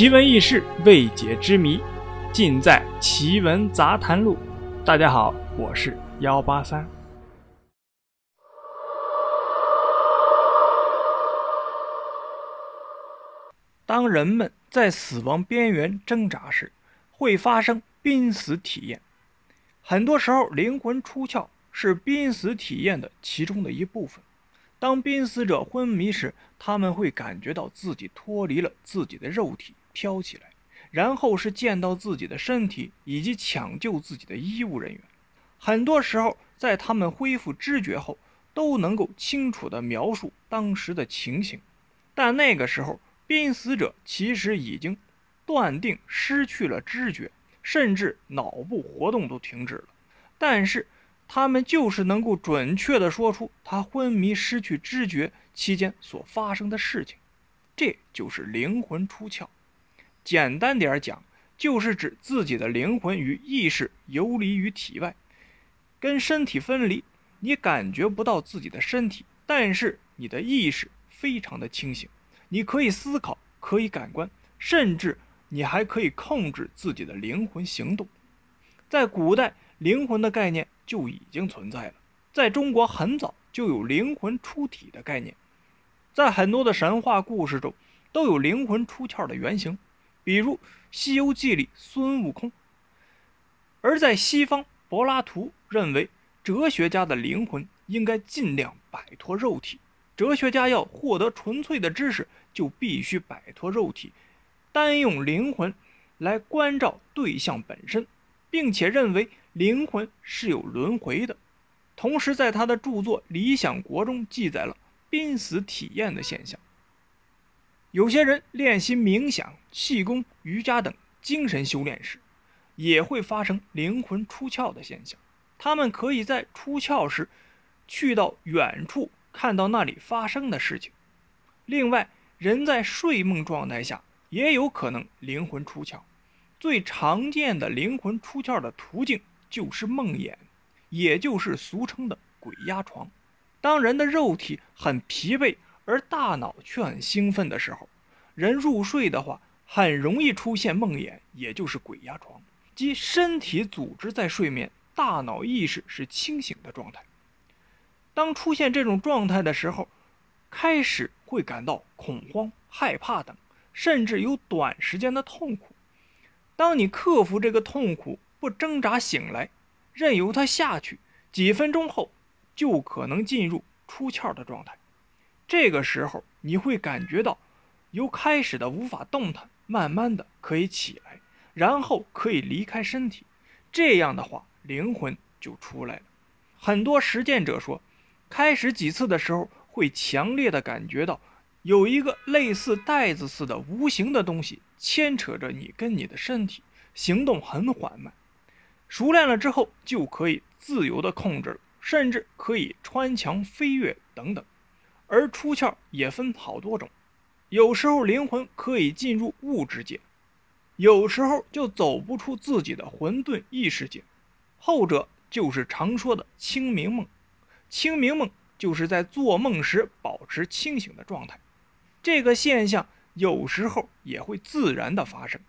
奇闻异事、未解之谜，尽在《奇闻杂谈录》。大家好，我是幺八三。当人们在死亡边缘挣扎时，会发生濒死体验。很多时候，灵魂出窍是濒死体验的其中的一部分。当濒死者昏迷时，他们会感觉到自己脱离了自己的肉体，飘起来，然后是见到自己的身体以及抢救自己的医务人员。很多时候，在他们恢复知觉后，都能够清楚地描述当时的情形。但那个时候，濒死者其实已经断定失去了知觉，甚至脑部活动都停止了。但是，他们就是能够准确地说出他昏迷、失去知觉期间所发生的事情，这就是灵魂出窍。简单点讲，就是指自己的灵魂与意识游离于体外，跟身体分离。你感觉不到自己的身体，但是你的意识非常的清醒，你可以思考，可以感官，甚至你还可以控制自己的灵魂行动。在古代，灵魂的概念。就已经存在了。在中国，很早就有灵魂出体的概念，在很多的神话故事中都有灵魂出窍的原型，比如《西游记》里孙悟空。而在西方，柏拉图认为，哲学家的灵魂应该尽量摆脱肉体。哲学家要获得纯粹的知识，就必须摆脱肉体，单用灵魂来关照对象本身，并且认为。灵魂是有轮回的，同时在他的著作《理想国》中记载了濒死体验的现象。有些人练习冥想、气功、瑜伽等精神修炼时，也会发生灵魂出窍的现象。他们可以在出窍时去到远处，看到那里发生的事情。另外，人在睡梦状态下也有可能灵魂出窍。最常见的灵魂出窍的途径。就是梦魇，也就是俗称的鬼压床。当人的肉体很疲惫，而大脑却很兴奋的时候，人入睡的话，很容易出现梦魇，也就是鬼压床，即身体组织在睡眠，大脑意识是清醒的状态。当出现这种状态的时候，开始会感到恐慌、害怕等，甚至有短时间的痛苦。当你克服这个痛苦，不挣扎醒来，任由它下去，几分钟后就可能进入出窍的状态。这个时候你会感觉到，由开始的无法动弹，慢慢的可以起来，然后可以离开身体。这样的话，灵魂就出来了。很多实践者说，开始几次的时候会强烈的感觉到有一个类似袋子似的无形的东西牵扯着你跟你的身体，行动很缓慢。熟练了之后，就可以自由的控制了，甚至可以穿墙飞跃等等。而出窍也分好多种，有时候灵魂可以进入物质界，有时候就走不出自己的混沌意识界。后者就是常说的清明梦。清明梦就是在做梦时保持清醒的状态，这个现象有时候也会自然的发生。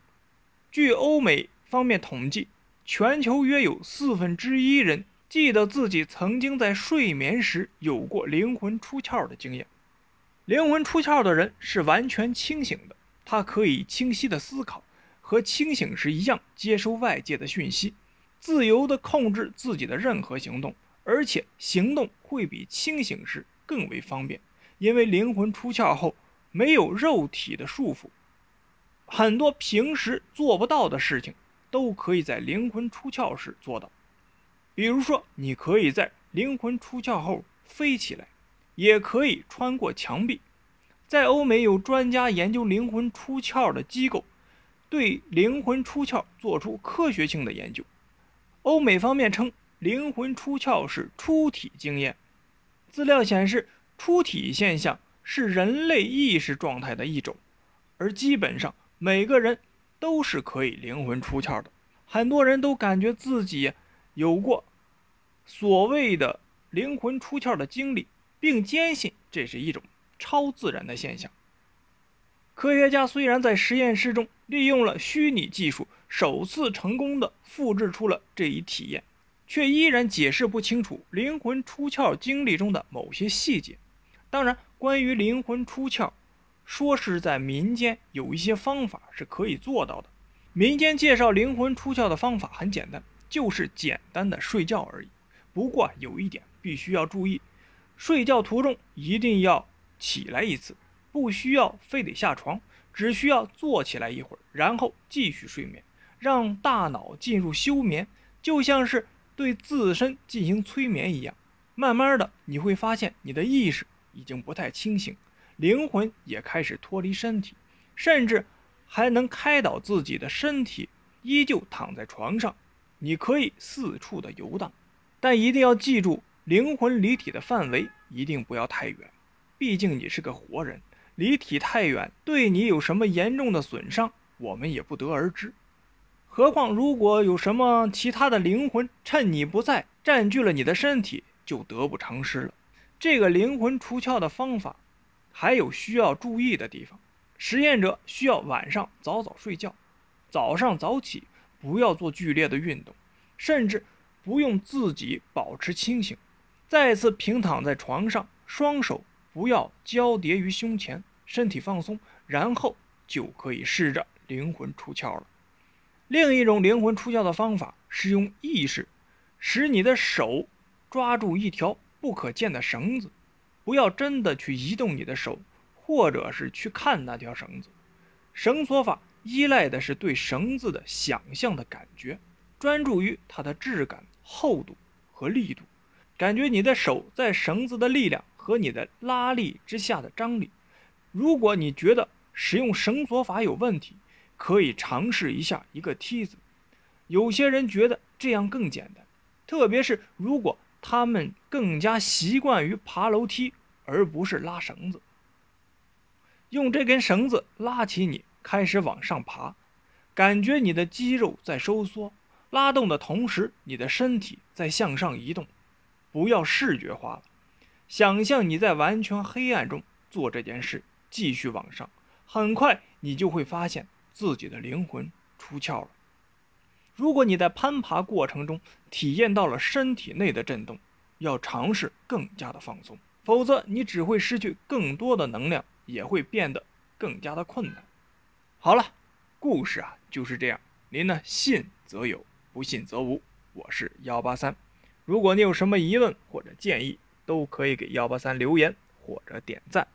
据欧美方面统计。全球约有四分之一人记得自己曾经在睡眠时有过灵魂出窍的经验。灵魂出窍的人是完全清醒的，他可以清晰的思考，和清醒时一样接收外界的讯息，自由的控制自己的任何行动，而且行动会比清醒时更为方便，因为灵魂出窍后没有肉体的束缚，很多平时做不到的事情。都可以在灵魂出窍时做到，比如说，你可以在灵魂出窍后飞起来，也可以穿过墙壁。在欧美有专家研究灵魂出窍的机构，对灵魂出窍做出科学性的研究。欧美方面称灵魂出窍是出体经验。资料显示，出体现象是人类意识状态的一种，而基本上每个人。都是可以灵魂出窍的，很多人都感觉自己有过所谓的灵魂出窍的经历，并坚信这是一种超自然的现象。科学家虽然在实验室中利用了虚拟技术，首次成功的复制出了这一体验，却依然解释不清楚灵魂出窍经历中的某些细节。当然，关于灵魂出窍，说是在民间有一些方法是可以做到的。民间介绍灵魂出窍的方法很简单，就是简单的睡觉而已。不过有一点必须要注意，睡觉途中一定要起来一次，不需要非得下床，只需要坐起来一会儿，然后继续睡眠，让大脑进入休眠，就像是对自身进行催眠一样。慢慢的，你会发现你的意识已经不太清醒，灵魂也开始脱离身体，甚至还能开导自己的身体，依旧躺在床上，你可以四处的游荡。但一定要记住，灵魂离体的范围一定不要太远，毕竟你是个活人，离体太远对你有什么严重的损伤，我们也不得而知。何况如果有什么其他的灵魂趁你不在占据了你的身体，就得不偿失了。这个灵魂出窍的方法还有需要注意的地方，实验者需要晚上早早睡觉，早上早起，不要做剧烈的运动，甚至。不用自己保持清醒，再次平躺在床上，双手不要交叠于胸前，身体放松，然后就可以试着灵魂出窍了。另一种灵魂出窍的方法是用意识使你的手抓住一条不可见的绳子，不要真的去移动你的手，或者是去看那条绳子。绳索法依赖的是对绳子的想象的感觉，专注于它的质感。厚度和力度，感觉你的手在绳子的力量和你的拉力之下的张力。如果你觉得使用绳索法有问题，可以尝试一下一个梯子。有些人觉得这样更简单，特别是如果他们更加习惯于爬楼梯而不是拉绳子。用这根绳子拉起你，开始往上爬，感觉你的肌肉在收缩。拉动的同时，你的身体在向上移动，不要视觉化了。想象你在完全黑暗中做这件事，继续往上，很快你就会发现自己的灵魂出窍了。如果你在攀爬过程中体验到了身体内的震动，要尝试更加的放松，否则你只会失去更多的能量，也会变得更加的困难。好了，故事啊就是这样，您呢信则有。不信则无。我是幺八三，如果你有什么疑问或者建议，都可以给幺八三留言或者点赞。